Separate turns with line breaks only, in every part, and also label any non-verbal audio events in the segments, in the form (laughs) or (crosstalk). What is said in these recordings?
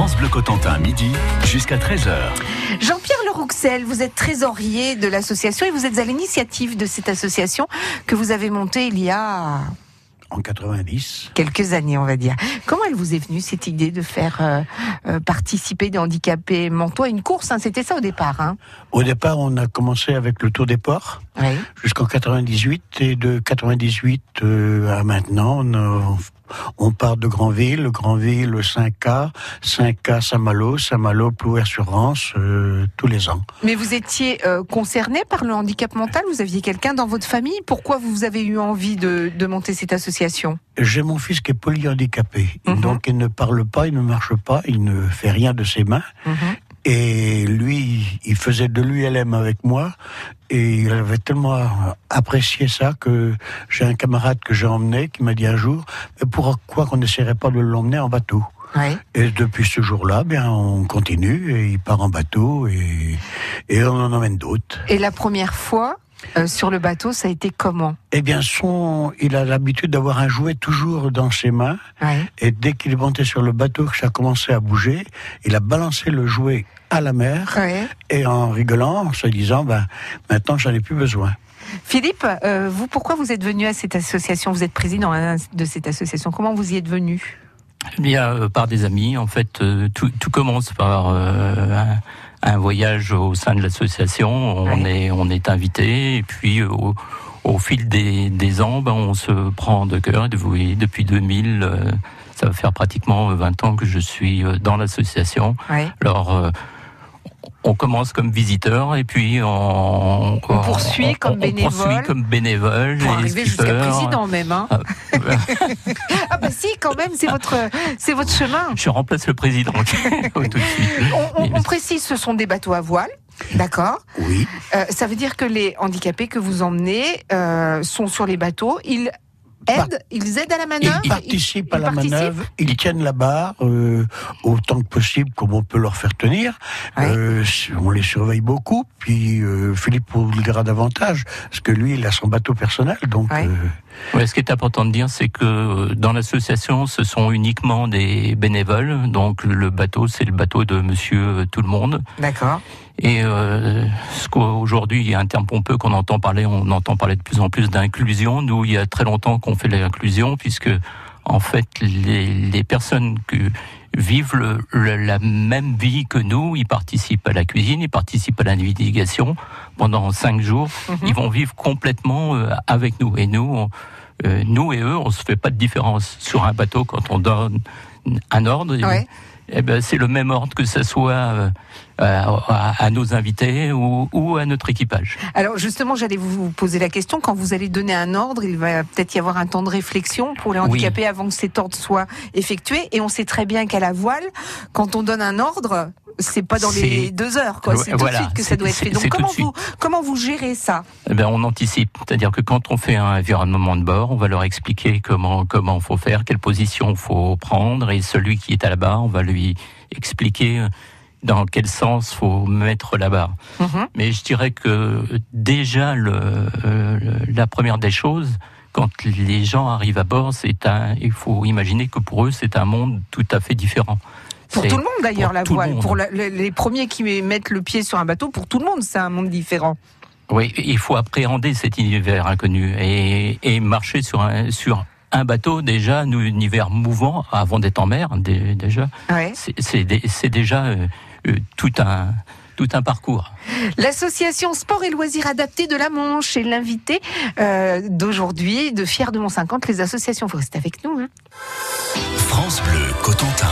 France Bleu Cotentin, midi jusqu'à 13h.
Jean-Pierre Lerouxel, vous êtes trésorier de l'association et vous êtes à l'initiative de cette association que vous avez montée il y a
en 90.
Quelques années, on va dire. Comment elle vous est venue cette idée de faire euh, euh, participer des handicapés mentaux à une course hein? C'était ça au départ. Hein?
Au départ, on a commencé avec le Tour des Ports
oui.
jusqu'en 98 et de 98 euh, à maintenant, on, on part de Granville, Granville 5K, 5K Saint-Malo, Saint-Malo Plouer-sur-Rance euh, tous les ans.
Mais vous étiez euh, concerné par le handicap mental? Vous aviez quelqu'un dans votre famille? Pourquoi vous avez eu envie de, de monter cette association?
J'ai mon fils qui est polyhandicapé, mm donc il ne parle pas, il ne marche pas, il ne fait rien de ses mains. Mm -hmm. Et lui, il faisait de l'ULM avec moi. Et il avait tellement apprécié ça que j'ai un camarade que j'ai emmené qui m'a dit un jour, mais pourquoi qu'on n'essaierait pas de l'emmener en bateau
oui.
Et depuis ce jour-là, bien, on continue et il part en bateau et, et on en emmène d'autres.
Et la première fois, euh, sur le bateau, ça a été comment?
Eh bien, son, il a l'habitude d'avoir un jouet toujours dans ses mains.
Ouais.
Et dès qu'il est monté sur le bateau, que ça a commencé à bouger, il a balancé le jouet à la mer.
Ouais.
Et en rigolant, en se disant, ben, maintenant, j'en ai plus besoin.
Philippe, euh, vous, pourquoi vous êtes venu à cette association? Vous êtes président hein, de cette association. Comment vous y êtes venu?
Eh bien, euh, par des amis. En fait, euh, tout, tout, commence par un, voyage au sein de l'association. On
Ouais.
est, on est invité, et puis au, au fil des, des ans, ben, on se prend de cœur. Et depuis, depuis 2000, euh, ça va faire pratiquement 20 ans que je suis euh, dans l'association.
Ouais.
Alors, euh, on commence comme visiteur et puis on,
On poursuit comme
on
bénévole.
poursuit comme bénévole.
Pour arriver jusqu'à président même. Hein.
Ah, (laughs)
Ah bah si, quand même, c'est votre, c'est votre chemin.
je remplace le président (laughs) tout de suite.
On, on- on précise, ce sont des bateaux à voile. D'accord?
Oui.
Euh, ça veut dire que les handicapés que vous emmenez euh, sont sur les bateaux. Ils aident, ils aident à la manœuvre.
Ils participent
ils-
à la
ils participent
manœuvre, ils tiennent la barre euh, autant que possible, comme on peut leur faire tenir.
Ouais.
Euh, on les surveille beaucoup. Puis euh, Philippe vous le dira davantage, parce que lui, il a son bateau personnel, donc.
Ouais.
euh,
Ouais, ce qui est important de dire, c'est que dans l'association, ce sont uniquement des bénévoles. Donc le bateau, c'est le bateau de Monsieur Tout le Monde.
D'accord.
Et euh, ce qu'aujourd'hui, il y a un terme pompeux qu'on entend parler, on entend parler de plus en plus d'inclusion. Nous, il y a très longtemps qu'on fait l'inclusion, puisque en fait, les, les personnes que vivent le- le- la même vie que nous, ils participent à la cuisine, ils participent à la navigation pendant cinq jours.
Mhm.
Ils vont vivre complètement euh, avec nous. Et nous, on- euh, nous et eux, on se fait pas de différence sur un bateau quand on donne un ordre.
Ouais.
Eh ben, c'est le même ordre que ce soit euh, à, à nos invités ou, ou à notre équipage.
Alors justement, j'allais vous poser la question. Quand vous allez donner un ordre, il va peut-être y avoir un temps de réflexion pour les
Oui.
handicapés avant que cet ordre soit effectué. Et on sait très bien qu'à la voile, quand on donne un ordre, c'est pas dans les deux heures, quoi. C'est tout de suite que ça doit être fait. Donc comment vous comment vous gérez ça
Eh ben, on anticipe, c'est-à-dire que quand on fait un environnement de bord, on va leur expliquer comment comment faut faire, quelle position faut prendre, et celui qui est à la barre, on va lui expliquer dans quel sens faut mettre la barre.
Mhm.
Mais je dirais que déjà le, euh, la première des choses, quand les gens arrivent à bord, c'est un, il faut imaginer que pour eux c'est un monde tout à fait différent.
Pour tout le monde d'ailleurs, la
le
voile. Pour la- les, les premiers qui mettent le pied sur un bateau, pour tout le monde, c'est un monde différent.
Oui, il faut appréhender cet univers inconnu et, et marcher sur un, sur un bateau déjà, un univers mouvant avant d'être en mer dé- déjà.
Ouais.
C'est- C'est dé- c'est déjà euh, euh, tout un tout un parcours.
L'association Sport et Loisirs Adaptés de la Manche est l'invité euh, d'aujourd'hui de Fier de Mont 50, les associations. Vous restez avec nous. hein.
France Bleu Cotentin.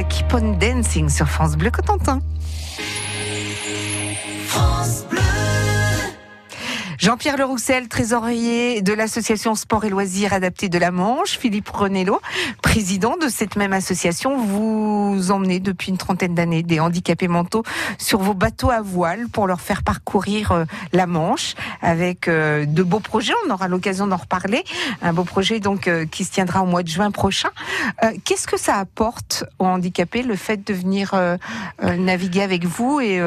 Keep on Dancing sur France Bleu Cotentin. Jean-Pierre Le Roussel, trésorier de l'association Sport et Loisirs Adaptés de la Manche, Philippe Renello, président de cette même association. Vous emmenez depuis une trentaine d'années des handicapés mentaux sur vos bateaux à voile pour leur faire parcourir euh, la Manche avec euh, de beaux projets. On aura l'occasion d'en reparler. Un beau projet donc euh, qui se tiendra au mois de juin prochain. Qu'est-ce que ça apporte aux handicapés le fait de venir naviguer avec vous et,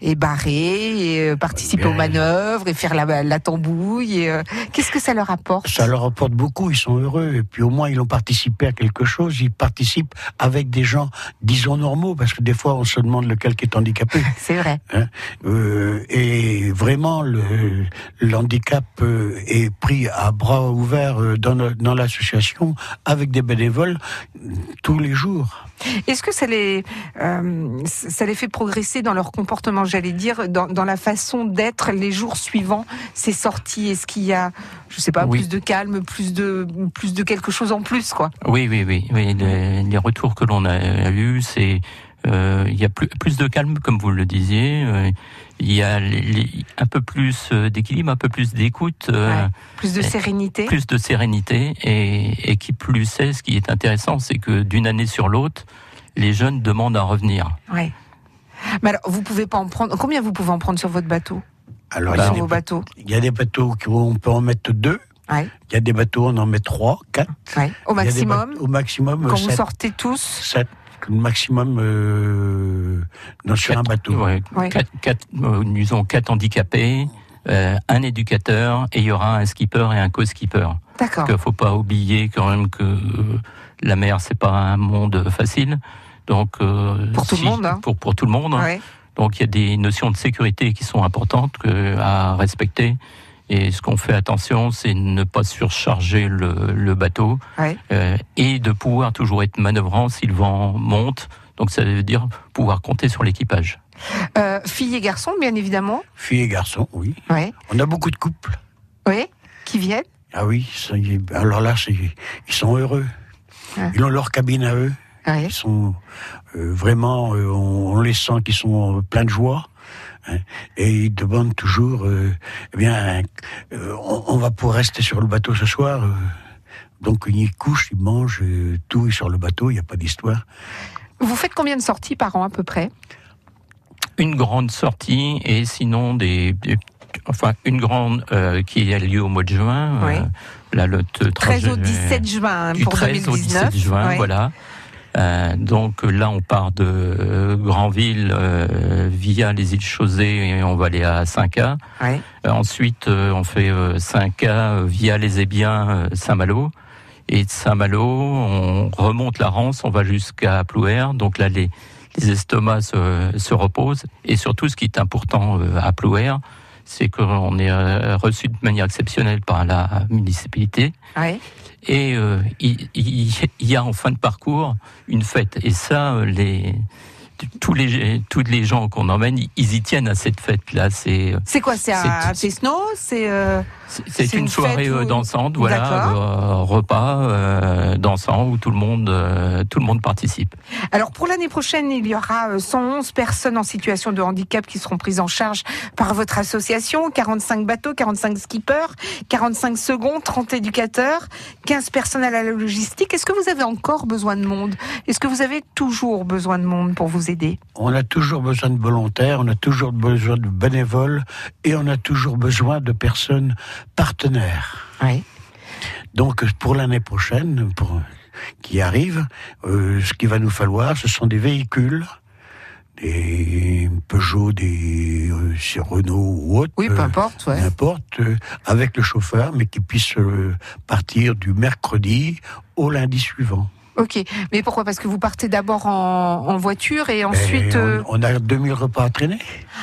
et barrer et participer
Bien.
aux manœuvres et faire la, la tambouille euh, Qu'est-ce que ça leur apporte?
Ça leur apporte beaucoup, ils sont heureux. Et puis au moins, ils ont participé à quelque chose. Ils participent avec des gens, disons, normaux, parce que des fois, on se demande lequel qui est handicapé. (laughs)
C'est vrai.
Euh, et vraiment, le, le handicap euh, est pris à bras ouverts dans, l'association avec des bénévoles tous les jours.
Est-ce que ça les, euh, ça les fait progresser dans leur comportement, j'allais dire, dans, dans la façon d'être les jours suivants? Ces sorties Est-ce qu'il y a, je sais pas,
Oui.
plus de calme, plus de, plus de quelque chose en plus, quoi
Oui, oui, oui. oui les, les retours que l'on a eus, c'est euh, il y a plus, plus de calme, comme vous le disiez. euh, il y a les- les- un peu plus euh, d'équilibre, un peu plus d'écoute, euh.
Plus de sérénité
plus de sérénité. Et, et qui plus est, ce qui est intéressant, c'est que d'une année sur l'autre, les jeunes demandent à revenir.
Ouais. Mais alors, vous pouvez pas en prendre. Combien vous pouvez en prendre sur votre bateau?
Alors,
Bah,
il, y a
Sur
des,
vos bateaux
il y a des bateaux où on peut en mettre deux.
Ouais.
Il y a des bateaux où on en met trois, quatre.
ouais. Au maximum
bateaux- Au maximum,
Quand vous sortez tous
sept, le maximum euh, dans, sur un
Quatre-
bateau.
ouais,
Ouais.
quatre, quatre, euh, disons quatre handicapés, euh, un éducateur, et il y aura un skipper et un co-skipper.
D'accord.
Parce qu'il faut pas oublier quand même que euh, la mer c'est pas un monde facile. Donc euh,
Pour tout le monde, hein.
pour pour tout le monde.
Ouais.
Donc il y a des notions de sécurité qui sont importantes à respecter. Et ce qu'on fait attention, c'est ne pas surcharger le, le bateau
Ouais.
euh, et de pouvoir toujours être manœuvrant si le vent monte. Donc ça veut dire pouvoir compter sur l'équipage.
Euh, filles et garçons, bien évidemment.
Filles et garçons, oui.
Ouais.
On a beaucoup de couples.
Oui. Qui viennent
Ah oui, alors là, ils sont heureux.
Ouais.
Ils ont leur cabine à eux.
Ouais.
Ils sont euh, vraiment, euh, on, on les sent qu'ils sont euh, pleins de joie. hein. et ils demandent toujours, euh, eh bien, euh, on, on va pour rester sur le bateau ce soir. euh. donc ils couchent, ils mangent, euh, tout est sur le bateau, il n'y a pas d'histoire.
Vous faites combien de sorties par an à peu près?
Une grande sortie et sinon des, des- enfin une grande euh, qui a lieu au mois de juin.
Oui.
là, le t-
13 au
trajet-
17 juin pour
13 au
2019.
17 juin, voilà. Euh, donc là, on part de euh, Granville euh, via les îles Chausée et on va aller à 5K.
Ouais.
Euh, ensuite, on fait euh, 5K euh, via les Ébiens, Saint-Malo. Et de Saint-Malo, on remonte la Rance, on va jusqu'à Plouer. Donc là, les, les estomacs se, se reposent. Et surtout, ce qui est important à Plouer, c'est qu'on est reçu de manière exceptionnelle par la municipalité.
Ouais.
Et euh, il, y a en fin de parcours une fête. Et ça, euh, les, tous les, tous les gens qu'on emmène, ils y tiennent à cette fête-là. C'est, euh,
C'est quoi C'est
C'est-
Fesno C'est euh,
une,
une
soirée
fête
dansante, voilà, euh, repas dansant où tout le monde, euh, tout le monde participe.
Alors pour l'année prochaine, il y aura euh, 111 personnes en situation de handicap qui seront prises en charge par votre association, 45 bateaux, 45 skippers, 45 secondes, 30 éducateurs, 15 personnels à la logistique. Est-ce que vous avez encore besoin de monde? Est-ce que vous avez toujours besoin de monde pour vous aider?
On a toujours besoin de volontaires, on a toujours besoin de bénévoles et on a toujours besoin de personnes partenaires.
Oui.
Donc pour l'année prochaine, pour, qui arrive, euh, ce qu'il va nous falloir, ce sont des véhicules, des Peugeot, des euh, Renault ou autres.
Oui, peu
euh,
importe. Ouais.
N'importe, euh, avec le chauffeur, mais qui puisse euh, partir du mercredi au lundi suivant.
Ok. Mais pourquoi? Parce que vous partez d'abord en, en voiture et ensuite.
Et
euh,
on, on a 2000 repas à traîner.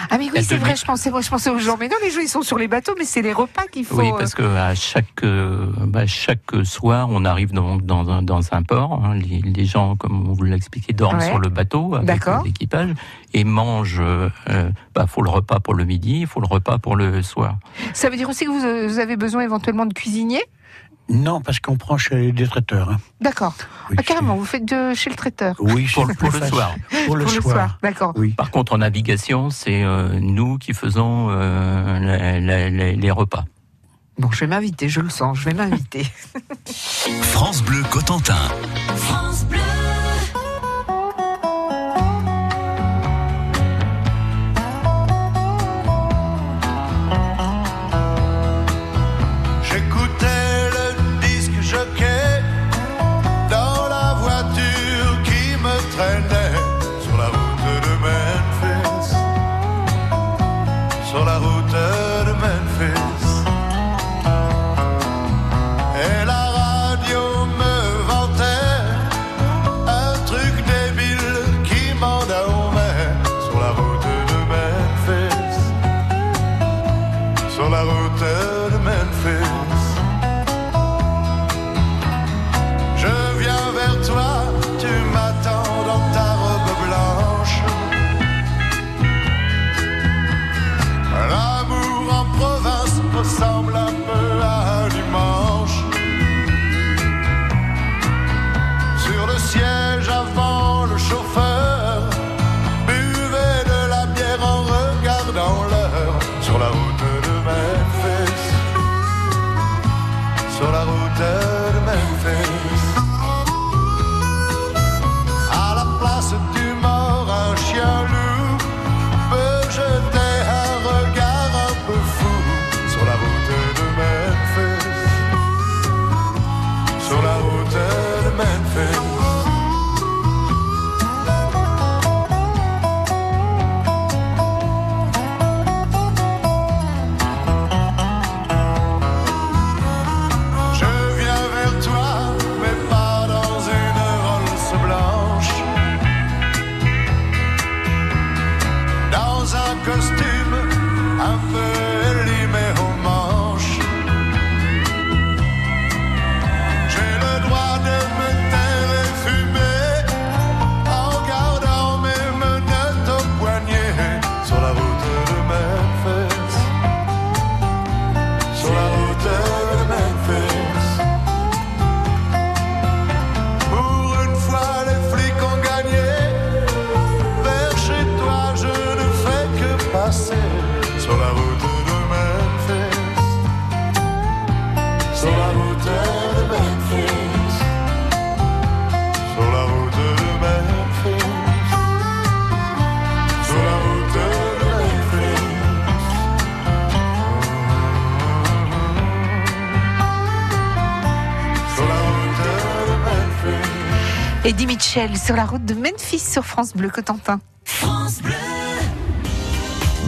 Ah mais oui,
Et
c'est vrai. Je pensais, moi, je pensais aux gens. Mais non, les gens ils sont sur les bateaux, mais c'est les repas qu'il faut.
Oui,
euh,
parce que à chaque, euh, bah, chaque soir, on arrive dans, dans, un- dans un port. hein. les, les gens, comme on vous l'a expliqué, dorment
Ouais.
sur le bateau avec l'équipage et mangent. Euh, euh, bah, faut le repas pour le midi, il faut le repas pour le soir.
Ça veut dire aussi que vous, vous avez besoin éventuellement de cuisiniers?
Non, parce qu'on prend chez des traiteurs. hein.
D'accord.
Oui,
Ah, carrément, vous faites de chez le traiteur.
Oui,
Pour, le soir.
Pour le
Pour
soir.
D'accord.
Oui.
Par contre, en navigation, c'est euh, nous qui faisons euh, la- la- la- les repas.
Bon, je vais m'inviter, je le sens, je vais m'inviter. (laughs)
France Bleu Cotentin.
J'écoutais
Eddie Mitchell sur la route de Memphis sur France Bleu Cotentin.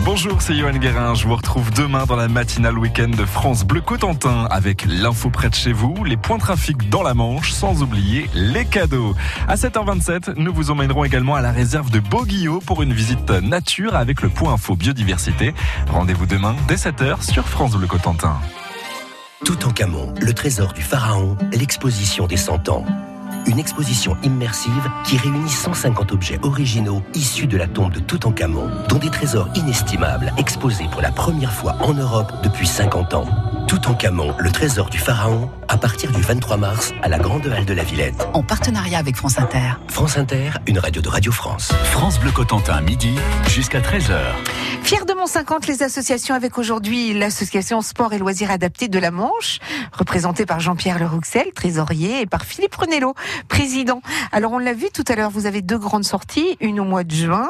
Bonjour, c'est Johan Guérin. Je vous retrouve demain dans la matinale week-end de France Bleu Cotentin avec l'info près de chez vous, les points trafic dans la Manche, sans oublier les cadeaux. À 7h27, nous vous emmènerons également à la réserve de Boguillot pour une visite nature avec le point info biodiversité. Rendez-vous demain dès 7h sur France Bleu Cotentin.
Toutankhamon, le trésor du pharaon, l'exposition des 100 ans. Une exposition immersive qui réunit 150 objets originaux issus de la tombe de Toutankhamon, dont des trésors inestimables exposés pour la première fois en Europe depuis 50 ans. Toutankhamon, le trésor du pharaon, à partir du 23 mars à la Grande Halle de la Villette.
en partenariat avec France Inter.
France Inter, une radio de Radio France.
France Bleu Cotentin, midi jusqu'à 13h.
Fier de Mont 50, les associations avec aujourd'hui l'association Sport et Loisirs Adaptés de la Manche, représentée par Jean-Pierre Le Rouxel, trésorier, et par Philippe Renello, président. Alors on l'a vu tout à l'heure, vous avez deux grandes sorties, une au mois de juin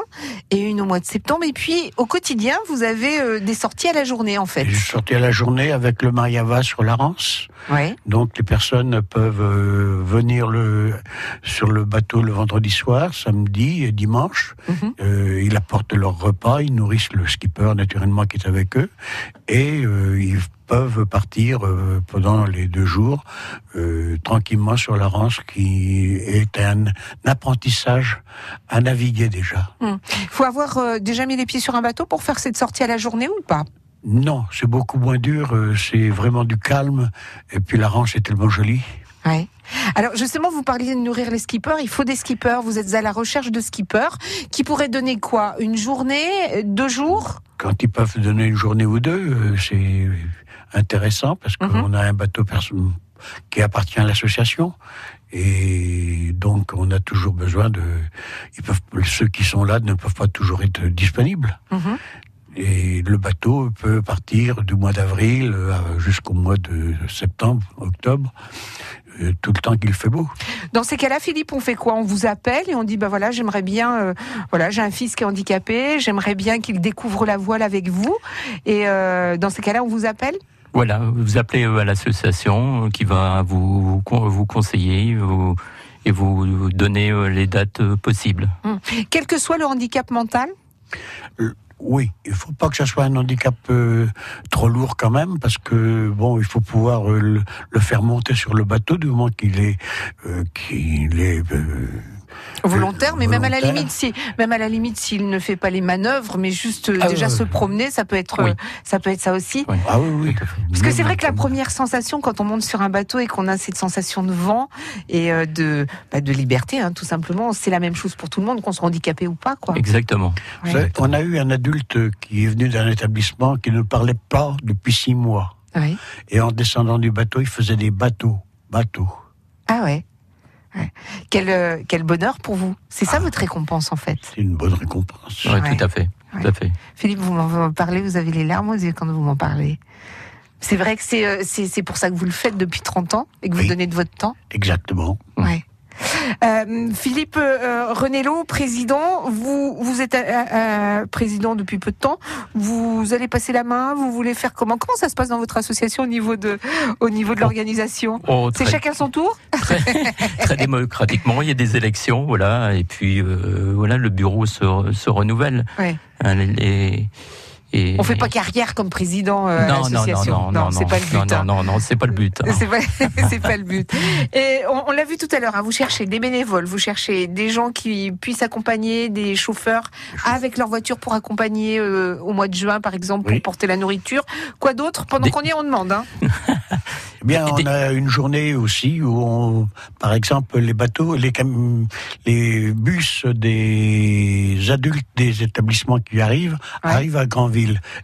et une au mois de septembre. Et puis au quotidien, vous avez euh, des sorties à la journée en fait.
Je suis sorti à la journée avec le Mariava sur la Rance. Donc les personnes peuvent euh, venir le, sur le bateau le vendredi soir, samedi et dimanche.
Mhm.
Euh, ils apportent leur repas, ils nourrissent le skipper naturellement qui est avec eux et euh, ils peuvent partir pendant les deux jours euh, tranquillement sur la Rance qui est un apprentissage à naviguer déjà.
Il faut avoir euh, déjà mis les pieds sur un bateau pour faire cette sortie à la journée ou pas?
Non, c'est beaucoup moins dur, euh, c'est vraiment du calme et puis la Rance est tellement jolie.
Ouais. Alors justement, vous parliez de nourrir les skippers. Il faut des skippers. Vous êtes à la recherche de skippers qui pourraient donner quoi? Une journée, deux jours?
Quand ils peuvent donner une journée ou deux, euh, c'est intéressant parce qu'on
Mhm.
a un bateau qui appartient à l'association. Et donc, on a toujours besoin de. Ils peuvent, ceux qui sont là ne peuvent pas toujours être disponibles.
Mhm.
Et le bateau peut partir du mois d'avril euh, jusqu'au mois de septembre, octobre, euh, tout le temps qu'il fait beau.
Dans ces cas-là, Philippe, on fait quoi? On vous appelle et on dit bah voilà, j'aimerais bien, euh, voilà, j'ai un fils qui est handicapé, j'aimerais bien qu'il découvre la voile avec vous. Et euh, dans ces cas-là, on vous appelle?
Voilà, vous appelez à l'association qui va vous, vous, con- vous conseiller vous- et vous donner les dates possibles.
Quel que soit le handicap mental?
Oui, il faut pas que ça soit un handicap euh, trop lourd quand même, parce que bon, il faut pouvoir euh, le, faire monter sur le bateau du moment qu'il est euh, qu'il est
volontaire, mais même à la limite, si, même à la limite, s'il ne fait pas les manœuvres, mais juste
Ah,
déjà se promener, ça peut être,
Oui.
euh, ça peut être ça aussi.
Oui.
ah oui oui.
Parce que c'est vrai que la première sensation quand on monte sur un bateau et qu'on a cette sensation de vent et euh, de, bah, de liberté, hein, tout simplement, c'est la même chose pour tout le monde, qu'on soit handicapé ou pas, quoi.
Exactement.
Ouais.
Vous savez, On a eu un adulte qui est venu d'un établissement qui ne parlait pas depuis six mois.
Oui.
Et en descendant du bateau, il faisait des bateaux, bateaux.
Ah ouais. Ouais. Quel, euh, quel bonheur pour vous. C'est
Ah.
ça votre récompense en fait.
C'est une bonne récompense.
Ouais. Tout à fait. Tout à fait.
Philippe, vous m'en parlez, vous avez les larmes aux yeux quand vous m'en parlez. C'est vrai que c'est euh, c'est c'est pour ça que vous le faites depuis 30 ans et que vous
Oui.
donnez de votre temps.
Exactement.
Ouais. Euh, Philippe euh, Renello, président, vous vous êtes euh, euh, président depuis peu de temps. Vous allez passer la main. Vous voulez faire comment? Comment ça se passe dans votre association au niveau de au niveau de l'organisation?
Oh,
C'est chacun son tour?
Très démocratiquement, il y a des élections, voilà, et puis voilà, le bureau se, se renouvelle.
Ouais.
Les- les- et-
On fait pas carrière comme président euh, à
non, non, non,
l'association.
non, non,
c'est pas le but.
non,
hein.
non, non, non, c'est pas le but. hein. (laughs)
C'est pas, le but. Et on, on l'a vu tout à l'heure, hein, vous cherchez des bénévoles, vous cherchez des gens qui puissent accompagner, des chauffeurs avec leur voiture pour accompagner euh, au mois de juin, par exemple, pour
Oui.
porter la nourriture. Quoi d'autre? Pendant
Des-
qu'on y est, on demande. Hein. (laughs)
Eh bien, on a une journée aussi où, on, par exemple, les bateaux, les, cam- les bus des adultes des établissements qui arrivent
Ouais.
arrivent à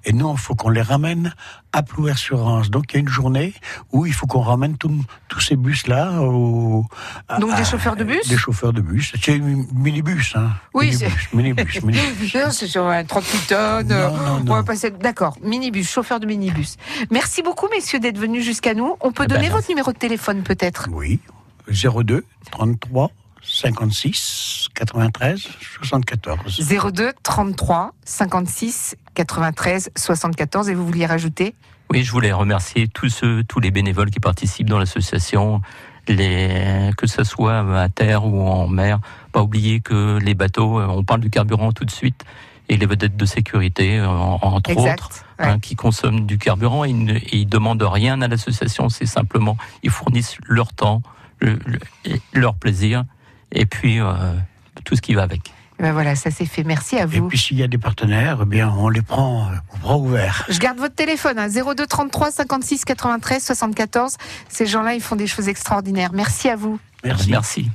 Et nous, il faut qu'on les ramène à Plouer-sur-Rance. Donc, il y a une journée où il faut qu'on ramène tous- ces bus-là. au- à-
Donc, des chauffeurs de bus
Des chauffeurs de bus. C'est un minibus, hein.
Oui,
minibus, minibus, (laughs) minibus.
Non, c'est sur un 38 tonnes.
Non,
euh,
non,
On
non.
va passer. D'accord, minibus, chauffeur de minibus. Merci beaucoup, messieurs, d'être venus jusqu'à nous. On peut
Eh ben,
donner votre numéro de téléphone, peut-être?
Oui. 02 33 56 93 74.
02 33 56 93 74. Et vous vouliez rajouter?
Oui, je voulais remercier tous ceux, tous les bénévoles qui participent dans l'association, les, que ce soit à terre ou en mer. Pas oublier que les bateaux, euh, on parle du carburant tout de suite, et les vedettes de sécurité, euh, en- entre
Exact.
autres,
Ouais.
hein, qui consomment du carburant, ils ne ils demandent rien à l'association, c'est simplement, ils fournissent leur temps, le- le- et leur plaisir, et puis euh, tout ce qui va avec.
Eh ben voilà, ça c'est fait. Merci à
Et
vous.
puis s'il y a des partenaires, eh bien on les prend euh, au bras ouverts.
Je garde votre téléphone, hein, 02 33 56 93 74. Ces gens-là, ils font des choses extraordinaires. Merci à vous.
Merci.
Merci.